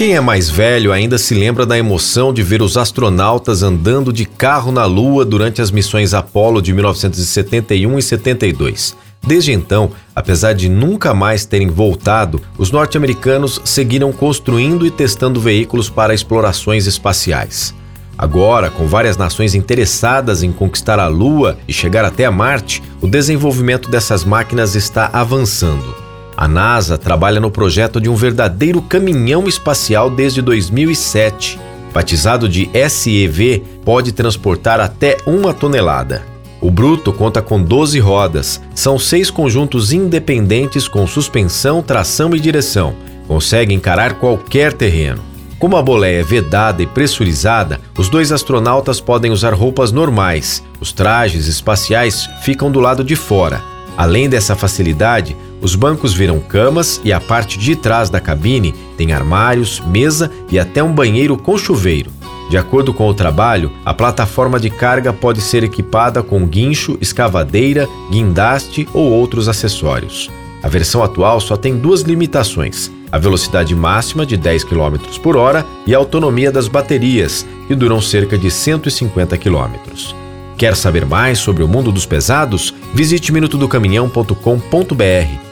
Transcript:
Quem é mais velho ainda se lembra da emoção de ver os astronautas andando de carro na Lua durante as missões Apollo de 1971 e 72. Desde então, apesar de nunca mais terem voltado, os norte-americanos seguiram construindo e testando veículos para explorações espaciais. Agora, com várias nações interessadas em conquistar a Lua e chegar até a Marte, o desenvolvimento dessas máquinas está avançando. A NASA trabalha no projeto de um verdadeiro caminhão espacial desde 2007. Batizado de SEV, pode transportar até uma tonelada. O Bruto conta com 12 rodas, são seis conjuntos independentes com suspensão, tração e direção. Consegue encarar qualquer terreno. Como a boleia é vedada e pressurizada, os dois astronautas podem usar roupas normais. Os trajes espaciais ficam do lado de fora. Além dessa facilidade, os bancos viram camas e a parte de trás da cabine tem armários, mesa e até um banheiro com chuveiro. De acordo com o trabalho, a plataforma de carga pode ser equipada com guincho, escavadeira, guindaste ou outros acessórios. A versão atual só tem duas limitações: a velocidade máxima de 10 km por hora e a autonomia das baterias, que duram cerca de 150 km. Quer saber mais sobre o mundo dos pesados? Visite minutodocaminhão.com.br.